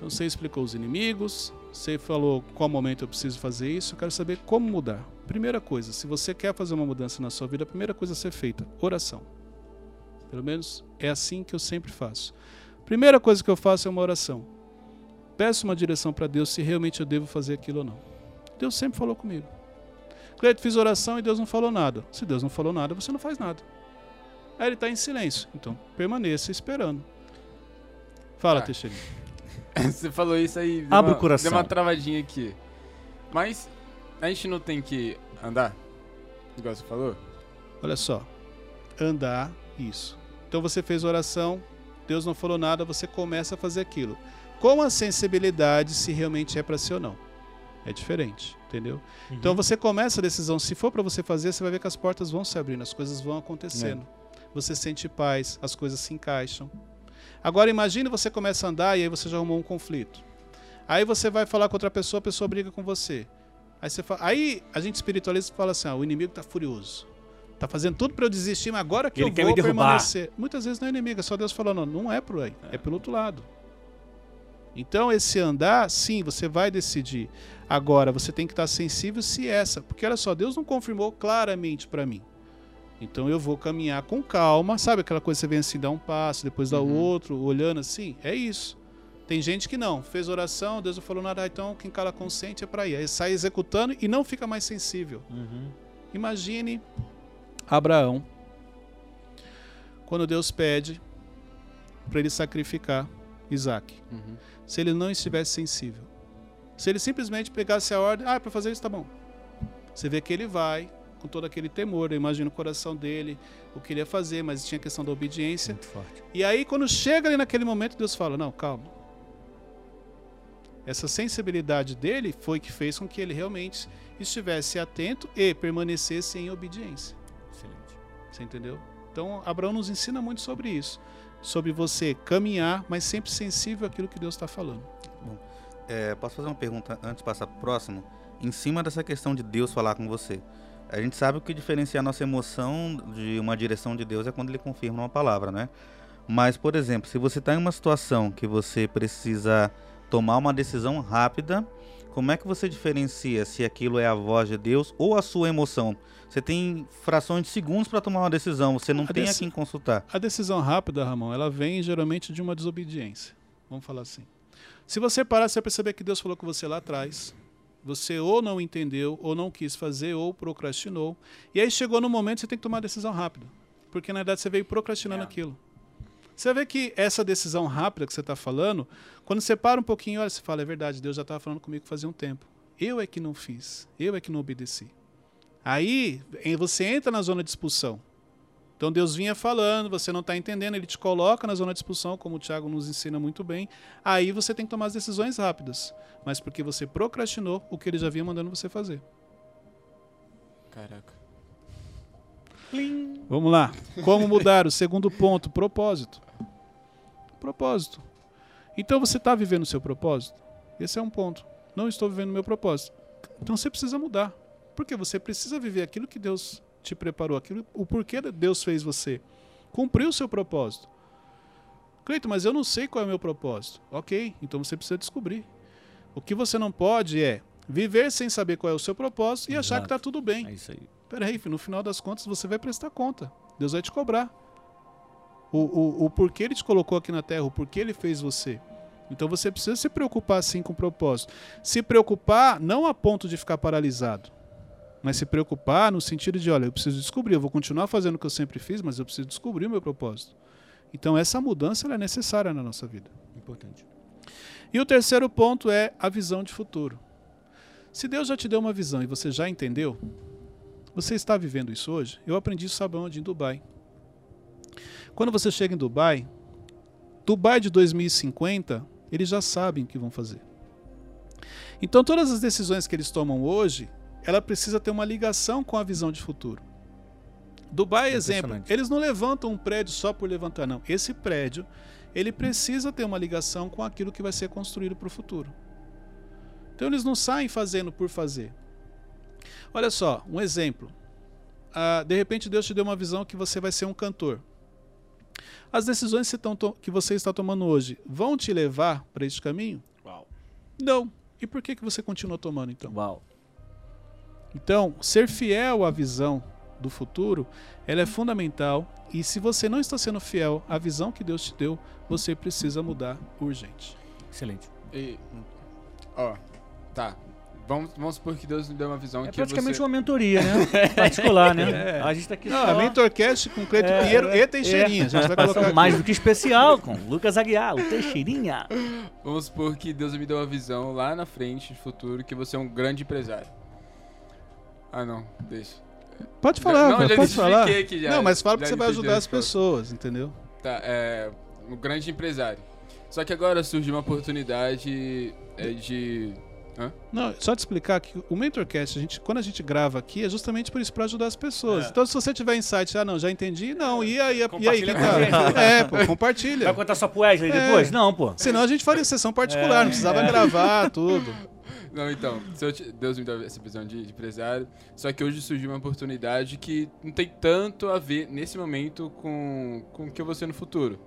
Então você explicou os inimigos, você falou qual momento eu preciso fazer isso, eu quero saber como mudar. Primeira coisa, se você quer fazer uma mudança na sua vida, a primeira coisa a ser feita, oração. Pelo menos é assim que eu sempre faço. Primeira coisa que eu faço é uma oração. Peço uma direção para Deus se realmente eu devo fazer aquilo ou não. Deus sempre falou comigo. Cleiton, fiz oração e Deus não falou nada. Se Deus não falou nada, você não faz nada. Aí ele está em silêncio. Então permaneça esperando. Fala. Teixeira. Você falou isso aí. deu Abre uma- o coração. Deu uma travadinha aqui. Mas a gente não tem que andar? Igual você falou? Olha só. Andar, isso. Então você fez oração, Deus não falou nada, você começa a fazer aquilo. Com a sensibilidade se realmente é para ser ou não. É diferente, entendeu? Então você começa a decisão, se for para você fazer, você vai ver que as portas vão se abrindo, as coisas vão acontecendo. Você sente paz, as coisas se encaixam. Agora imagine você começa a andar e aí você já arrumou um conflito. Aí você vai falar com outra pessoa, a pessoa briga com você. Aí, você fala, aí a gente espiritualista fala assim: ah, o inimigo está furioso. Tá fazendo tudo para eu desistir, mas agora que Ele eu quer vou me permanecer. Muitas vezes não é inimigo, é só Deus falando, não é por aí, é pelo outro lado. Então esse andar, sim, você vai decidir. Agora você tem que estar sensível se essa, porque olha só, Deus não confirmou claramente para mim. Então eu vou caminhar com calma, sabe aquela coisa que você vem assim, dá um passo, depois dá o Uhum. outro, olhando assim? É isso. Tem gente que não, fez oração, Deus não falou nada, ah, então quem cala consciente é para ir. Aí sai executando e não fica mais sensível. Uhum. Imagine Abraão, quando Deus pede para ele sacrificar Isaac. Uhum. Se ele não estivesse sensível. Se ele simplesmente pegasse a ordem, ah, para fazer isso tá bom. Você vê que ele vai, com todo aquele temor. Eu imagino o coração dele, o que ele ia fazer, mas tinha a questão da obediência. Muito forte. E aí, quando chega ali naquele momento, Deus fala: Não, calma. Essa sensibilidade dele foi que fez com que ele realmente estivesse atento e permanecesse em obediência. Excelente. Você entendeu? Então, Abraão nos ensina muito sobre isso. Sobre você caminhar, mas sempre sensível àquilo que Deus está falando. É, posso fazer uma pergunta antes de passar para o próximo? Em cima dessa questão de Deus falar com você. A gente sabe o que diferencia a nossa emoção de uma direção de Deus é quando ele confirma uma palavra, né? Mas, por exemplo, se você está em uma situação que você precisa tomar uma decisão rápida, como é que você diferencia se aquilo é a voz de Deus ou a sua emoção? Você tem frações de segundos para tomar uma decisão, você não A tem a quem consultar. A decisão rápida, Ramon, ela vem geralmente de uma desobediência. Vamos falar assim. Se você parar, você vai perceber que Deus falou com você lá atrás. Você ou não entendeu, ou não quis fazer, ou procrastinou. E aí chegou no momento que você tem que tomar a decisão rápida. Porque na verdade você veio procrastinando É. aquilo. Você vê que essa decisão rápida que você está falando, quando você para um pouquinho, olha, você fala, é verdade, Deus já estava falando comigo fazia um tempo. Eu é que não fiz, eu é que não obedeci. Aí em- você entra na zona de expulsão. Então Deus vinha falando, você não está entendendo, ele te coloca na zona de expulsão, como o Tiago nos ensina muito bem. Aí você tem que tomar as decisões rápidas, mas porque você procrastinou o que ele já vinha mandando você fazer. Caraca. Vamos lá. Como mudar? O segundo ponto, propósito. Propósito. Então você está vivendo o seu propósito? Esse é um ponto. Não estou vivendo o meu propósito. Então você precisa mudar. Porque você precisa viver aquilo que Deus te preparou, aquilo, o porquê Deus fez você. Cumprir o seu propósito. Cleito, mas eu não sei qual é o meu propósito. Ok, então você precisa descobrir. O que você não pode é viver sem saber qual é o seu propósito e achar que Exato. está tudo bem. É isso aí. Peraí, filho, no final das contas você vai prestar conta. Deus vai te cobrar. O, o, o porquê ele te colocou aqui na terra, o porquê ele fez você. Então você precisa se preocupar sim com o propósito. Se preocupar não a ponto de ficar paralisado, mas se preocupar no sentido de, olha, eu preciso descobrir, eu vou continuar fazendo o que eu sempre fiz, mas eu preciso descobrir o meu propósito. Então essa mudança é necessária na nossa vida. Importante. E o terceiro ponto é a visão de futuro. Se Deus já te deu uma visão e você já entendeu, você está vivendo isso hoje? Eu aprendi isso, sabe onde? Em Dubai. Quando você chega em Dubai, Dubai de 2050, eles já sabem o que vão fazer. Então todas as decisões que eles tomam hoje, ela precisa ter uma ligação com a visão de futuro. Dubai, exemplo, Impressionante. eles não levantam um prédio só por levantar, não. Esse prédio, ele precisa ter uma ligação com aquilo que vai ser construído para o futuro. Então eles não saem fazendo por fazer. Olha só, um exemplo. Ah, de repente Deus te deu uma visão que você vai ser um cantor. As decisões que você está tomando hoje vão te levar para este caminho? Uau. Não. E por que, que você continua tomando então? Uau. Então, ser fiel à visão do futuro, ela é fundamental. E se você não está sendo fiel à visão que Deus te deu, você precisa mudar urgente. Excelente. E, ó, tá. Vamos, vamos supor que Deus me deu uma visão É que praticamente você... uma mentoria, né? Particular, né? É. A gente tá aqui Não, só... a Mentorcast com Cleito É, Pinheiro é, e Teixeirinha. A gente vai colocar aqui. Mais do que especial com Lucas Aguiar, o Teixeirinha. Vamos supor que Deus me deu uma visão lá na frente, no futuro, que você é um grande empresário. Ah, não. Deixa. Pode falar, Não, cara, já pode falar. já- não, mas fala porque você vai ajudar as pessoas, entendeu? Tá, é... Um grande empresário. Só que agora surgiu uma oportunidade é, de... Hã? Não, só te explicar que o Mentorcast, a gente, quando a gente grava aqui, é justamente por isso, para ajudar as pessoas. É. Então, se você tiver insight, ah, não, já entendi, não, e aí, e aí, Compartilha que tá? É, pô, compartilha. Vai contar só pro Wesley É. depois? Não, pô. Senão a gente faria sessão particular, É, não precisava é. gravar tudo. Não, então, te- Deus me deu essa visão de, de empresário, só que hoje surgiu uma oportunidade que não tem tanto a ver nesse momento com, com o que eu vou ser no futuro.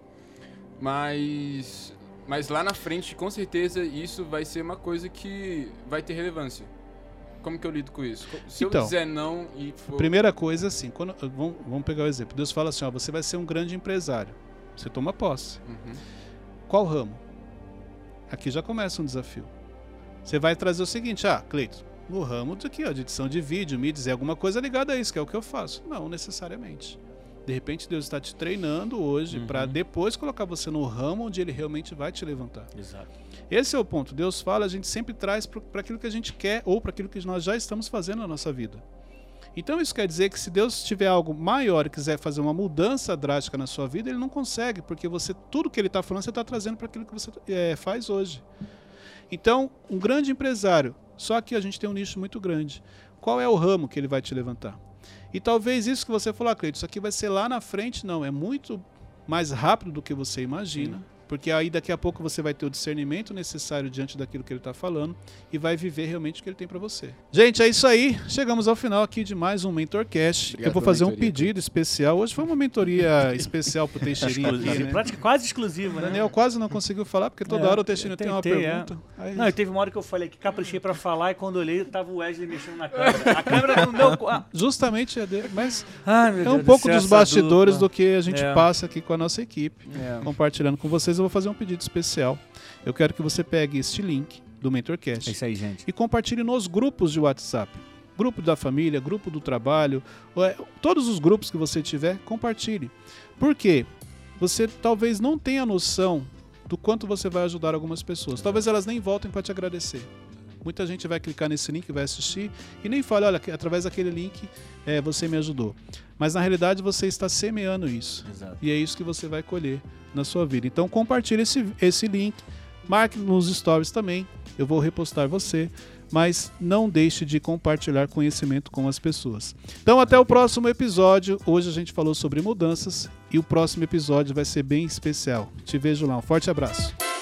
Mas, mas lá na frente, com certeza, isso vai ser uma coisa que vai ter relevância. Como que eu lido com isso? Se Então, eu dizer não e for... Primeira coisa, assim, quando, vamos, vamos pegar o exemplo. Deus fala assim, ó, você vai ser um grande empresário. Você toma posse. Uhum. Qual ramo? Aqui já começa um desafio. Você vai trazer o seguinte, ah, Cleito, no ramo aqui, ó, de edição de vídeo, mídias, é alguma coisa ligada a isso, que é o que eu faço. Não, necessariamente. De repente Deus está te treinando hoje Uhum. para depois colocar você no ramo onde ele realmente vai te levantar. Exato. Esse é o ponto. Deus fala, a gente sempre traz para aquilo que a gente quer ou para aquilo que nós já estamos fazendo na nossa vida. Então isso quer dizer que se Deus tiver algo maior e quiser fazer uma mudança drástica na sua vida, ele não consegue, porque você tudo que ele está falando você está trazendo para aquilo que você é, faz hoje. Então, um grande empresário, só que a gente tem um nicho muito grande. Qual é o ramo que ele vai te levantar? E talvez isso que você falou, ah, Cleito, isso aqui vai ser lá na frente, não, é muito mais rápido do que você imagina. Sim porque aí daqui a pouco você vai ter o discernimento necessário diante daquilo que ele está falando e vai viver realmente o que ele tem para você. Gente, é isso aí. Chegamos ao final aqui de mais um Mentorcast. Obrigado Eu vou fazer um pedido especial. Hoje foi uma mentoria especial pro Teixeirinho aqui, né? Prática quase exclusiva, né? Daniel quase não conseguiu falar, porque toda é, hora o Teixeirinho tem uma pergunta. É. Aí... Não, teve uma hora que eu falei que caprichei para falar e quando olhei tava o Wesley mexendo na câmera. A câmera não deu... Ah. Justamente é dele, mas Ai, é um pouco dos bastidores do que a gente é. passa aqui com a nossa equipe. É. Compartilhando com vocês, eu vou fazer um pedido especial. Eu quero que você pegue este link do Mentorcast. É isso aí, gente. E compartilhe nos grupos de WhatsApp. Grupo da família, grupo do trabalho, é, todos os grupos que você tiver, compartilhe. Por quê? Você talvez não tenha noção do quanto você vai ajudar algumas pessoas. Talvez elas nem voltem para te agradecer. Muita gente vai clicar nesse link, vai assistir e nem fala, olha, através daquele link é, você me ajudou. Mas na realidade você está semeando isso. Exato. E é isso que você vai colher na sua vida. Então compartilhe esse, esse link, marque nos stories também. Eu vou repostar você, mas não deixe de compartilhar conhecimento com as pessoas. Então até o próximo episódio. Hoje a gente falou sobre mudanças e o próximo episódio vai ser bem especial. Te vejo lá. Um forte abraço.